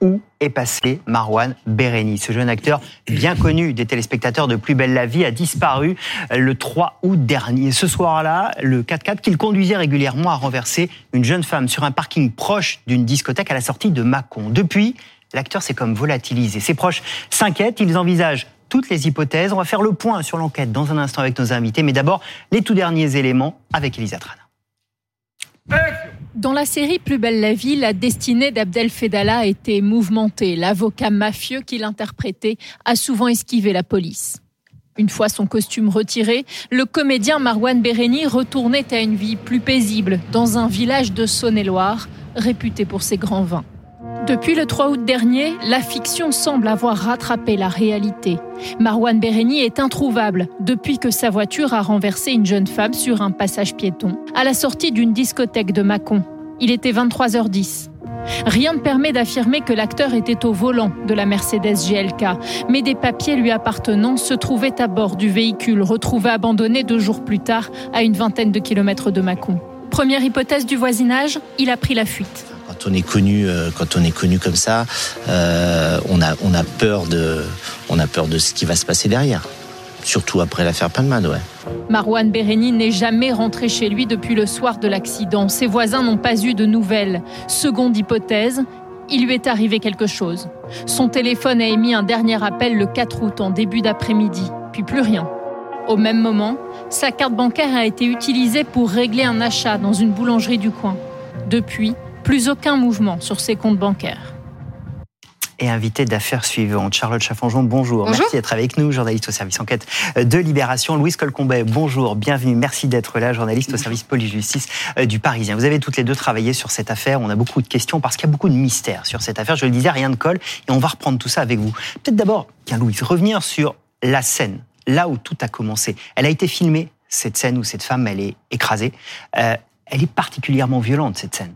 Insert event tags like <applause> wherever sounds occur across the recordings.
où est passé Marwan Bereni. Ce jeune acteur, bien connu des téléspectateurs de Plus belle la vie, a disparu le 3 août dernier. Ce soir-là, le 4x4 qu'il conduisait régulièrement a renversé une jeune femme sur un parking proche d'une discothèque à la sortie de Mâcon. Depuis, l'acteur s'est comme volatilisé. Ses proches s'inquiètent, ils envisagent toutes les hypothèses. On va faire le point sur l'enquête dans un instant avec nos invités, mais d'abord les tout derniers éléments avec Elisa Trana. Dans la série Plus belle la vie, la destinée d'Abdel Fedala été mouvementée. L'avocat mafieux qu'il interprétait a souvent esquivé la police. Une fois son costume retiré, le comédien Marwan Bereni retournait à une vie plus paisible dans un village de Saône-et-Loire, réputé pour ses grands vins. Depuis le 3 août dernier, la fiction semble avoir rattrapé la réalité. Marwan Bereni est introuvable depuis que sa voiture a renversé une jeune femme sur un passage piéton à la sortie d'une discothèque de Mâcon. Il était 23h10. Rien ne permet d'affirmer que l'acteur était au volant de la Mercedes GLK, mais des papiers lui appartenant se trouvaient à bord du véhicule retrouvé abandonné deux jours plus tard à une vingtaine de kilomètres de Mâcon. Première hypothèse du voisinage, il a pris la fuite. Quand on est connu, euh, quand on est connu comme ça, euh, on a on a peur de on a peur de ce qui va se passer derrière. Surtout après l'affaire Palmade, ouais. Marwan Bereni n'est jamais rentré chez lui depuis le soir de l'accident. Ses voisins n'ont pas eu de nouvelles. Seconde hypothèse, il lui est arrivé quelque chose. Son téléphone a émis un dernier appel le 4 août en début d'après-midi, puis plus rien. Au même moment, sa carte bancaire a été utilisée pour régler un achat dans une boulangerie du coin. Depuis, plus aucun mouvement sur ses comptes bancaires et invité d'affaires suivantes. Charlotte Chaffanjon, bonjour. bonjour. Merci d'être avec nous, journaliste au service enquête de Libération. Louise Colcombet, bonjour, bienvenue. Merci d'être là, journaliste au service police-justice euh, du Parisien. Vous avez toutes les deux travaillé sur cette affaire. On a beaucoup de questions parce qu'il y a beaucoup de mystères sur cette affaire. Je le disais, rien de colle et on va reprendre tout ça avec vous. Peut-être d'abord, bien Louise, revenir sur la scène, là où tout a commencé. Elle a été filmée, cette scène où cette femme, elle est écrasée. Euh, elle est particulièrement violente, cette scène.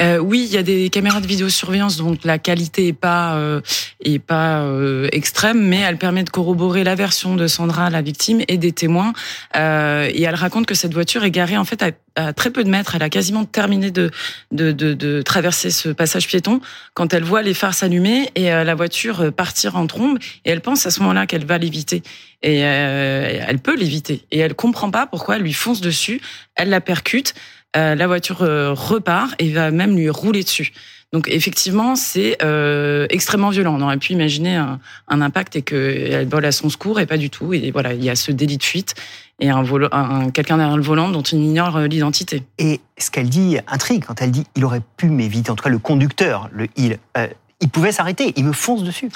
Euh, oui, il y a des caméras de vidéosurveillance, donc la qualité est pas euh, est pas euh, extrême, mais elle permet de corroborer la version de Sandra, la victime, et des témoins. Euh, et elle raconte que cette voiture est garée en fait à, très peu de mètres. Elle a quasiment terminé de de, de de, traverser ce passage piéton quand elle voit les phares s'allumer et euh, la voiture partir en trombe. Et elle pense à ce moment-là qu'elle va l'éviter. Et elle peut l'éviter. Et elle comprend pas pourquoi elle lui fonce dessus. Elle la percute. Euh, la voiture euh, repart et va même lui rouler dessus. Donc effectivement, c'est euh, extrêmement violent. On aurait pu imaginer un, impact et qu'elle vole à son secours et pas du tout. Et voilà, il y a ce délit de fuite et un, un quelqu'un derrière le volant dont on ignore l'identité. Et ce qu'elle dit intrigue quand elle dit il aurait pu m'éviter. En tout cas, le conducteur, il pouvait s'arrêter. Il me fonce dessus.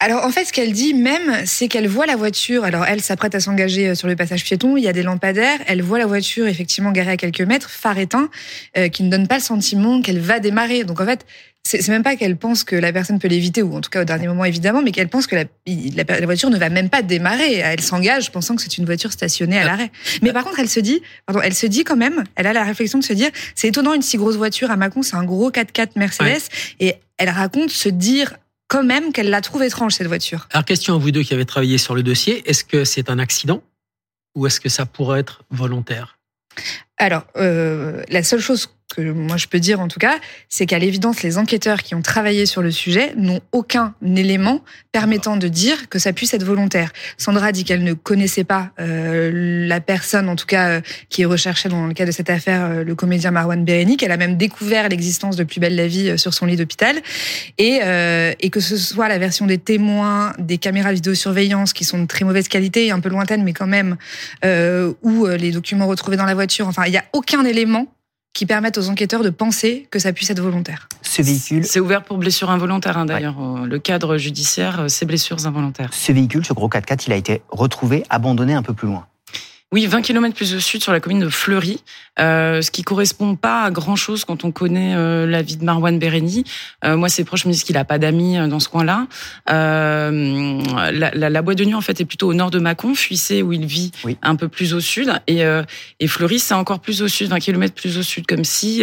Alors en fait, ce qu'elle dit même, c'est qu'elle voit la voiture. Alors elle s'apprête à s'engager euh, sur le passage piéton. Il y a des lampadaires. Elle voit la voiture effectivement garée à quelques mètres, phare éteint, euh, qui ne donne pas le sentiment qu'elle va démarrer. Donc en fait, c'est même pas qu'elle pense que la personne peut l'éviter, ou en tout cas au dernier moment évidemment, mais qu'elle pense que la, la, voiture ne va même pas démarrer. Elle s'engage pensant que c'est une voiture stationnée à l'arrêt. Mais par contre, elle se dit, pardon, elle se dit quand même, elle a la réflexion de se dire, c'est étonnant une si grosse voiture à Macon, c'est un gros 4x4 Mercedes, et elle raconte se dire quand même qu'elle la trouve étrange, cette voiture. Alors, question à vous deux qui avez travaillé sur le dossier, est-ce que c'est un accident ou est-ce que ça pourrait être volontaire? Alors, euh, la seule chose que moi je peux dire en tout cas, c'est qu'à l'évidence, les enquêteurs qui ont travaillé sur le sujet n'ont aucun élément permettant de dire que ça puisse être volontaire. Sandra dit qu'elle ne connaissait pas euh, la personne, en tout cas, euh, qui est recherchée dans le cas de cette affaire, euh, le comédien Marwan Bereni, qu'elle a même découvert l'existence de Plus belle la vie sur son lit d'hôpital, et, et que ce soit la version des témoins, des caméras vidéosurveillance qui sont de très mauvaise qualité, un peu lointaines, mais quand même, ou les documents retrouvés dans la voiture, enfin, il n'y a aucun élément qui permettent aux enquêteurs de penser que ça puisse être volontaire. Ce véhicule. C'est ouvert pour blessures involontaires, hein, d'ailleurs. Le cadre judiciaire, c'est blessures involontaires. Ce véhicule, ce gros 4x4, il a été retrouvé abandonné un peu plus loin. Oui, 20 km plus au sud, sur la commune de Fleury, euh, ce qui correspond pas à grand-chose quand on connaît euh, la vie de Marwan Bereni. Euh, moi, ses proches me disent qu'il a pas d'amis euh, dans ce coin-là. Euh, la, la, la, boîte de nuit, en fait, est plutôt au nord de Mâcon, Fuissé, où il vit, un peu plus au sud. Et, et Fleury, c'est encore plus au sud, 20 km plus au sud, comme si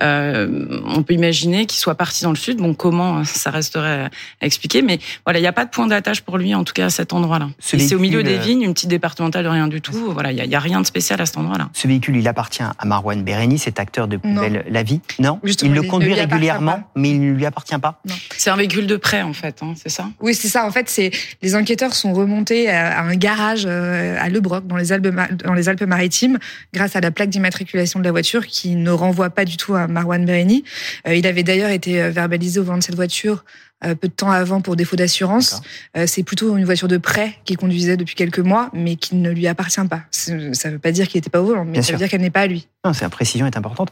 on peut imaginer qu'il soit parti dans le sud. Bon, comment, ça resterait à expliquer. Mais voilà, il n'y a pas de point d'attache pour lui, en tout cas, à cet endroit-là. C'est au milieu des vignes, une petite départementale de rien du tout. voilà, il y, a rien de spécial à cet endroit-là. Ce véhicule, il appartient à Marwan Bereni, cet acteur de Plus belle la vie. Non, il le conduit régulièrement, mais il ne lui appartient pas. C'est un véhicule de prêt en fait, hein, c'est ça? Oui, c'est ça. En fait, c'est les enquêteurs sont remontés à, un garage euh, à Le Broc dans les Alpes Alpes-Maritimes grâce à la plaque d'immatriculation de la voiture qui ne renvoie pas du tout à Marwan Bereni. Euh, il avait d'ailleurs été verbalisé au volant de cette voiture euh, peu de temps avant pour défaut d'assurance. Euh, c'est plutôt une voiture de prêt qu'il conduisait depuis quelques mois, mais qui ne lui appartient pas. Ça ne veut pas dire qu'il n'était pas au volant, mais ça veut dire qu'elle n'est pas à lui. Non, cette précision est importante.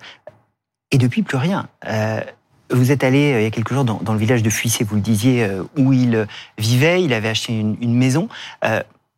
Et depuis, plus rien. Euh, vous êtes allé il y a quelques jours dans, le village de Fuissé, vous le disiez, où il vivait, il avait acheté une, une maison.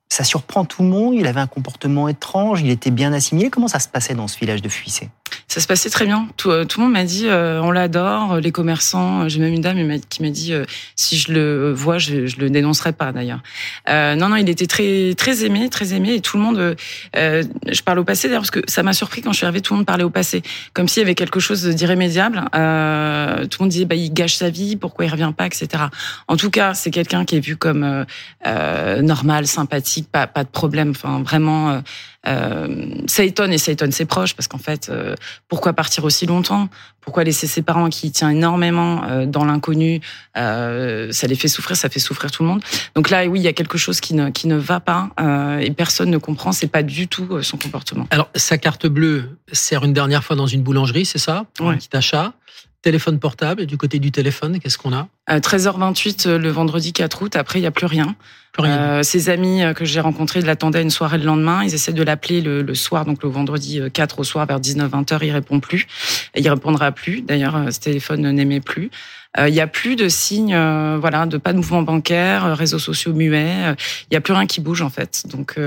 ça surprend tout le monde, il avait un comportement étrange, il était bien assimilé. Comment ça se passait dans ce village de Fuissé? Ça se passait très bien. Tout, euh, tout le monde m'a dit euh, on l'adore, les commerçants. J'ai même une dame qui m'a dit euh, si je le vois, je, je le dénoncerai pas d'ailleurs. non, non, il était très très aimé, très aimé, et tout le monde. je parle au passé d'ailleurs parce que ça m'a surpris quand je suis arrivée, tout le monde parlait au passé, comme s'il y avait quelque chose d'irrémédiable. tout le monde disait bah il gâche sa vie, pourquoi il revient pas, etc. En tout cas, c'est quelqu'un qui est vu comme normal, sympathique, pas pas de problème. Enfin, vraiment euh, ça étonne et ça étonne ses proches parce qu'en fait, euh, pourquoi partir aussi longtemps? Pourquoi laisser ses parents qui tient énormément euh, dans l'inconnu? Ça les fait souffrir, ça fait souffrir tout le monde. Donc là, oui, il y a quelque chose qui ne qui ne va pas et personne ne comprend. C'est pas du tout son comportement. Alors sa carte bleue sert une dernière fois dans une boulangerie, c'est ça? Pour un petit achat téléphone portable. Du côté du téléphone, qu'est-ce qu'on a 13h28 le vendredi 4 août. Après, il n'y a plus rien. Euh, ses amis euh, que j'ai rencontrés l'attendaient à une soirée le lendemain. Ils essaient de l'appeler le, le, soir, donc le vendredi 4 euh, au soir vers 19-20 h Il répond plus. Et il répondra plus. D'ailleurs, ce téléphone n'aimait plus. Il n'y a plus de signes, voilà, de pas de mouvement bancaire, réseaux sociaux muets. Il n'y a plus rien qui bouge en fait. Donc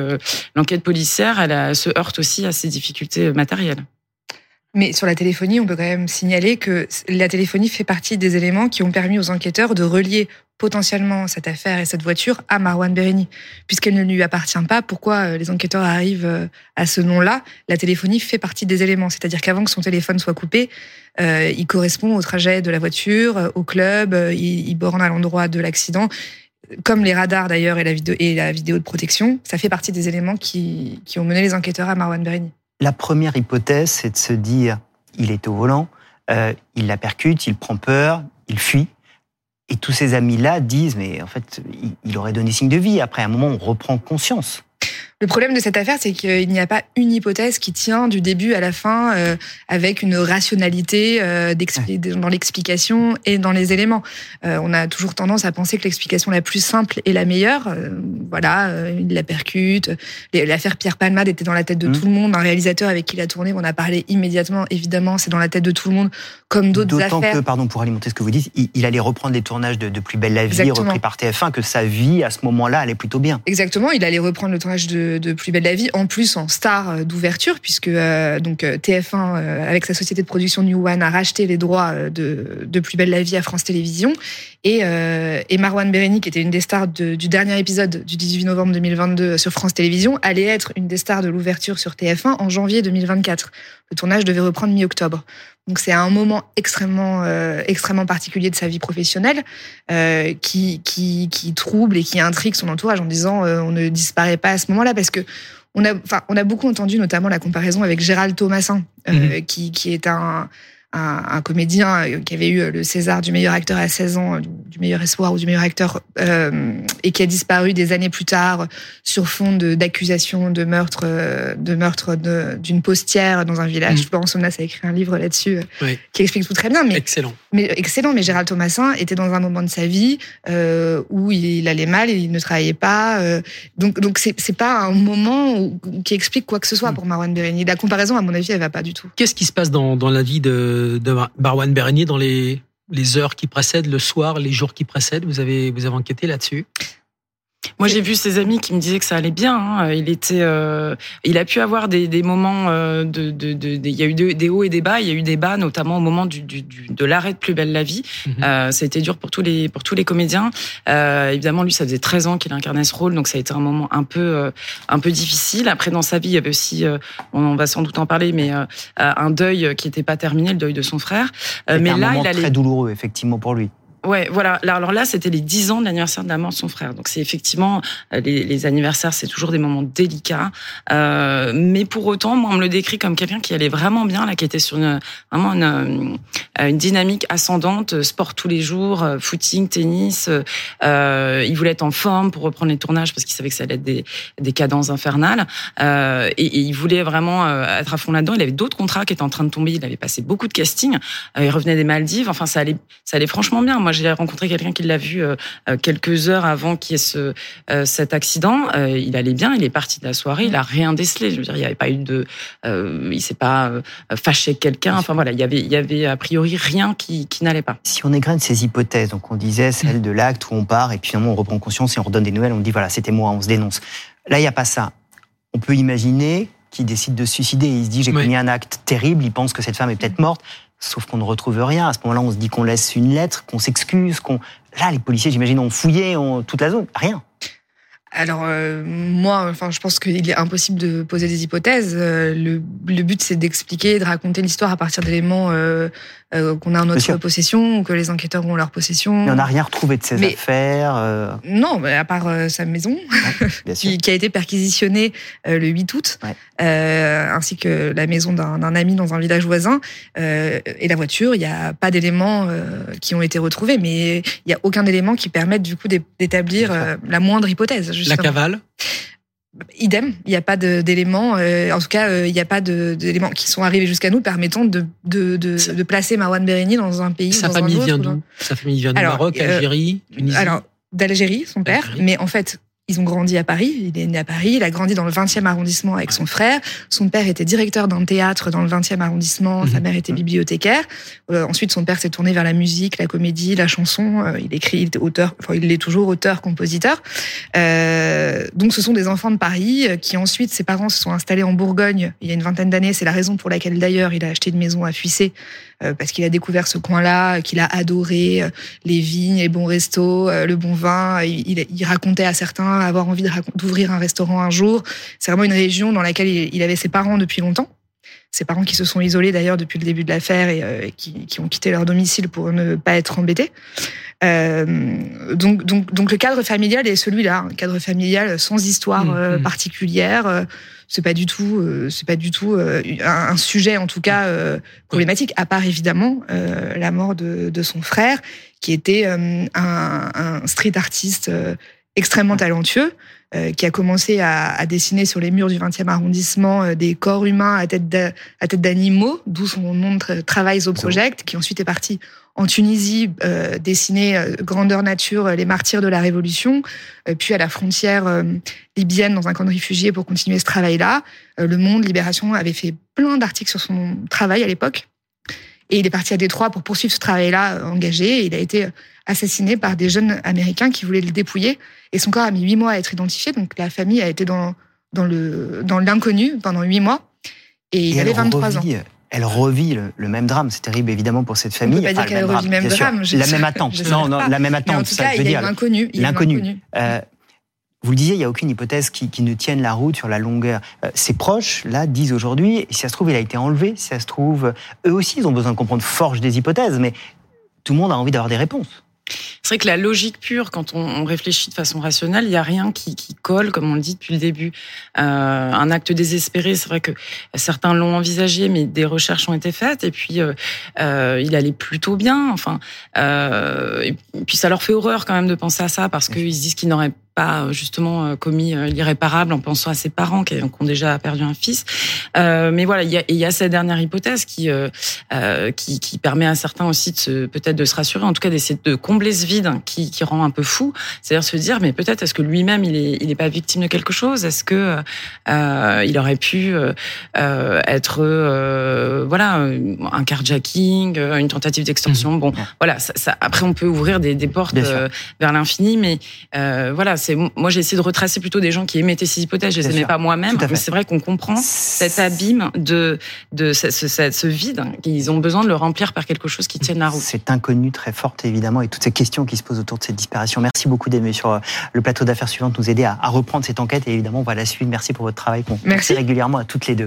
l'enquête policière, elle se heurte aussi à ces difficultés matérielles. Mais sur la téléphonie, on peut quand même signaler que la téléphonie fait partie des éléments qui ont permis aux enquêteurs de relier potentiellement cette affaire et cette voiture à Marwan Bereni. Puisqu'elle ne lui appartient pas, pourquoi euh, les enquêteurs arrivent euh, à ce nom-là? La téléphonie fait partie des éléments. C'est-à-dire qu'avant que son téléphone soit coupé, euh, il correspond au trajet de la voiture, au club, il, il borne à l'endroit de l'accident comme les radars d'ailleurs et la vidéo de protection, ça fait partie des éléments qui, ont mené les enquêteurs à Marwan Bereni. La première hypothèse, c'est de se dire, il est au volant, euh, il la percute, il prend peur, il fuit. Et tous ces amis-là disent, mais en fait, il aurait donné signe de vie. Après, un moment, on reprend conscience. Le problème de cette affaire, c'est qu'il n'y a pas une hypothèse qui tient du début à la fin euh, avec une rationalité euh, dans l'explication et dans les éléments. Euh, on a toujours tendance à penser que l'explication la plus simple est la meilleure. Euh, voilà, euh, il la percute. L'affaire Pierre Palmade était dans la tête de mmh. tout le monde. Un réalisateur avec qui il a tourné, on a parlé immédiatement. Évidemment, c'est dans la tête de tout le monde, comme d'autres affaires. D'autant que, pardon, pour alimenter ce que vous dites, il, allait reprendre les tournages de, de Plus belle la vie, repris par TF1, que sa vie à ce moment-là allait plutôt bien. Exactement, il allait reprendre le tournage de de, Plus belle la vie, en plus en star euh, d'ouverture, puisque euh, donc euh, TF1 avec sa société de production New One a racheté les droits de, Plus belle la vie à France Télévisions et, et Marwan Bereni, qui était une des stars du dernier épisode du 18 novembre 2022 sur France Télévisions, allait être une des stars de l'ouverture sur TF1 en janvier 2024. Le tournage devait reprendre mi-octobre. Donc c'est un moment extrêmement euh, extrêmement particulier de sa vie professionnelle euh, qui, qui qui trouble et qui intrigue son entourage en disant euh, on ne disparaît pas à ce moment-là parce que on a enfin on a beaucoup entendu notamment la comparaison avec Gérald Thomasin euh, mhm. qui qui est un un, comédien euh, qui avait eu le César du meilleur acteur à 16 ans, du meilleur espoir ou du meilleur acteur, euh, et qui a disparu des années plus tard sur fond d'accusations de, meurtre, euh, de meurtre d'une postière dans un village. Mmh. Florence Somnas a écrit un livre là-dessus qui explique tout très bien. Mais, excellent. Mais excellent. Mais Gérald Thomasin était dans un moment de sa vie où il, allait mal, et il ne travaillait pas. donc, donc c'est pas un moment qui explique quoi que ce soit mmh. pour Marwan Bereni. La comparaison, à mon avis, elle va pas du tout. Qu'est-ce qui se passe dans, dans la vie de de, Barwan Bernier dans les, les heures qui précèdent, le soir, les jours qui précèdent. Vous avez, vous avez enquêté là-dessus? Moi, j'ai vu ses amis qui me disaient que ça allait bien. Hein. Il était, euh, il a pu avoir des, des moments euh, de, de, de, il y a eu des hauts et des bas. Il y a eu des bas, notamment au moment du, du, de l'arrêt de Plus belle la vie. Mhm. euh, ça a été dur pour tous les pour tous les comédiens. Euh, évidemment, lui, ça faisait 13 ans qu'il incarnait ce rôle, donc ça a été un moment un peu euh, un peu difficile. Après, dans sa vie, il y avait aussi, euh, on va sans doute en parler, mais un deuil qui n'était pas terminé, le deuil de son frère. mais un là, moment il allait... très douloureux, effectivement, pour lui. Ouais, voilà. Alors là, c'était les 10 ans de l'anniversaire de la mort de son frère. Donc c'est effectivement euh, les, anniversaires, c'est toujours des moments délicats. Euh, mais pour autant, moi, on me le décrit comme quelqu'un qui allait vraiment bien, là, qui était sur une, vraiment une, euh, une dynamique ascendante, sport tous les jours, footing, tennis. Euh, il voulait être en forme pour reprendre les tournages parce qu'il savait que ça allait être des, cadences infernales. Euh, et, et, il voulait vraiment être à fond là-dedans. Il avait d'autres contrats qui étaient en train de tomber. Il avait passé beaucoup de castings. il revenait des Maldives. Enfin, ça allait, ça allait franchement bien. Moi, j'ai rencontré quelqu'un qui l'a vu euh, euh, quelques heures avant qu'il y ait ce, euh, cet accident. il allait bien, il est parti de la soirée, il a rien décelé. Je veux dire, il n'y avait pas eu de, il s'est pas fâché quelqu'un. Enfin voilà, il y avait, il y avait a priori rien qui, qui n'allait pas. Si on égrène ces hypothèses, donc on disait celle de l'acte où on part et puis finalement on reprend conscience et on redonne des nouvelles, on dit voilà c'était moi, on se dénonce. Là il n'y a pas ça. On peut imaginer qu'il décide de se suicider. Il se dit j'ai commis un acte terrible. Il pense que cette femme est peut-être morte. Sauf qu'on ne retrouve rien. À ce moment-là, on se dit qu'on laisse une lettre, qu'on s'excuse, qu'on. Là, les policiers, j'imagine, ont fouillé toute la zone. Rien. Alors euh, moi, enfin, je pense qu'il est impossible de poser des hypothèses. Euh, le, le, but, c'est d'expliquer, de raconter l'histoire à partir d'éléments euh, qu'on a en notre possession ou que les enquêteurs ont en leur possession. Mais on n'a rien retrouvé de ses affaires. Euh... Non, à part sa maison, <laughs> qui, qui, a été perquisitionnée le 8 août, ainsi que la maison d'un ami dans un village voisin et la voiture. Il n'y a pas d'éléments qui ont été retrouvés, mais il n'y a aucun élément qui permette du coup d'établir la moindre hypothèse. Justement. La cavale Idem, il n'y a pas d'éléments, euh, en tout cas, euh, il n'y a pas d'éléments qui sont arrivés jusqu'à nous permettant de, de, de, de placer Marwan Béréni dans un pays. Sa famille vient d'où? Sa famille vient du Maroc, euh, Algérie, Tunisie? Alors d'Algérie, son père, mais en fait, ils ont grandi à Paris. Il est né à Paris. Il a grandi dans le 20e arrondissement avec son frère. Son père était directeur d'un théâtre dans le 20e arrondissement. Sa mhm. mère était bibliothécaire. Euh, ensuite, son père s'est tourné vers la musique, la comédie, la chanson. Euh, il écrit, il était auteur. Enfin, il est toujours auteur, compositeur. Euh, donc, ce sont des enfants de Paris euh, qui ensuite, ses parents se sont installés en Bourgogne il y a une vingtaine d'années. C'est la raison pour laquelle d'ailleurs il a acheté une maison à Fuissé euh, parce qu'il a découvert ce coin-là, qu'il a adoré euh, les vignes, les bons restos, euh, le bon vin. Il, il racontait à certains avoir envie d'ouvrir un restaurant un jour. C'est vraiment une région dans laquelle il avait ses parents depuis longtemps ses parents qui se sont isolés d'ailleurs depuis le début de l'affaire et qui, qui, ont quitté leur domicile pour ne pas être embêtés. Euh, donc, donc, donc le cadre familial est celui-là, un cadre familial sans histoire mmh, mmh. particulière c'est pas du tout, euh, c'est pas du tout euh, un, sujet en tout cas euh, problématique, à part évidemment la mort de, de, son frère, qui était un, un, street artiste extrêmement talentueux, qui a commencé à, à, dessiner sur les murs du 20e arrondissement des corps humains à tête d'animaux, d'où son nom de travail au Project, qui ensuite est parti en Tunisie, euh, dessiner euh, grandeur nature euh, les martyrs de la Révolution, euh, puis à la frontière libyenne dans un camp de réfugiés pour continuer ce travail-là. le Monde, Libération avait fait plein d'articles sur son travail à l'époque. Et il est parti à Détroit pour poursuivre ce travail-là engagé. Et il a été assassiné par des jeunes Américains qui voulaient le dépouiller. Et son corps a mis huit mois à être identifié. Donc la famille a été dans, dans l'inconnu pendant huit mois. Et, il avait 23 ans elle revit le, même drame. C'est terrible évidemment pour cette famille. On peut pas dire qu'elle revit le même drame. la même attente. non, non, la même attente. en tout cas, il y a l'inconnu. L'inconnu. Euh, vous le disiez, il n'y a aucune hypothèse qui, ne tienne la route sur la longueur. Euh, ses proches, là, disent aujourd'hui, si ça se trouve, il a été enlevé, si ça se trouve, eux aussi, ils ont besoin de comprendre, forge des hypothèses, mais tout le monde a envie d'avoir des réponses. C'est vrai que la logique pure, quand on, réfléchit de façon rationnelle, il n'y a rien qui, colle, comme on le dit depuis le début. Euh, un acte désespéré, c'est vrai que certains l'ont envisagé, mais des recherches ont été faites, et puis euh, euh, il allait plutôt bien. Enfin, et puis ça leur fait horreur quand même de penser à ça, parce qu'ils se disent qu'ils n'auraient pas justement euh, commis euh, l'irréparable en pensant à ses parents qui, ont déjà perdu un fils. Euh, mais voilà, il y a, y a cette dernière hypothèse qui, euh, qui, qui permet à certains aussi de peut-être de se rassurer, en tout cas d'essayer de combler ce vide qui, qui rend un peu fou, c'est-à-dire se dire mais peut-être est-ce que lui-même il est il est pas victime de quelque chose, est-ce que euh, il aurait pu être voilà un carjacking, une tentative d'extorsion? Mmh. Bon, voilà, ça, ça, après on peut ouvrir des, des portes vers l'infini, mais voilà moi j'ai essayé de retracer plutôt des gens qui émettaient ces hypothèses, je les aimais pas moi-même, mais c'est vrai qu'on comprend cet abîme de de ce, ce, vide, qu'ils ont besoin de le remplir par quelque chose qui tienne la route. C'est inconnu très forte évidemment et toutes ces questions qui se posent autour de cette disparition. Merci beaucoup d'aimer sur euh, le plateau d'affaires suivante nous aider à, reprendre cette enquête et évidemment on va la suivre. Merci pour votre travail qu'on fait régulièrement à toutes les deux.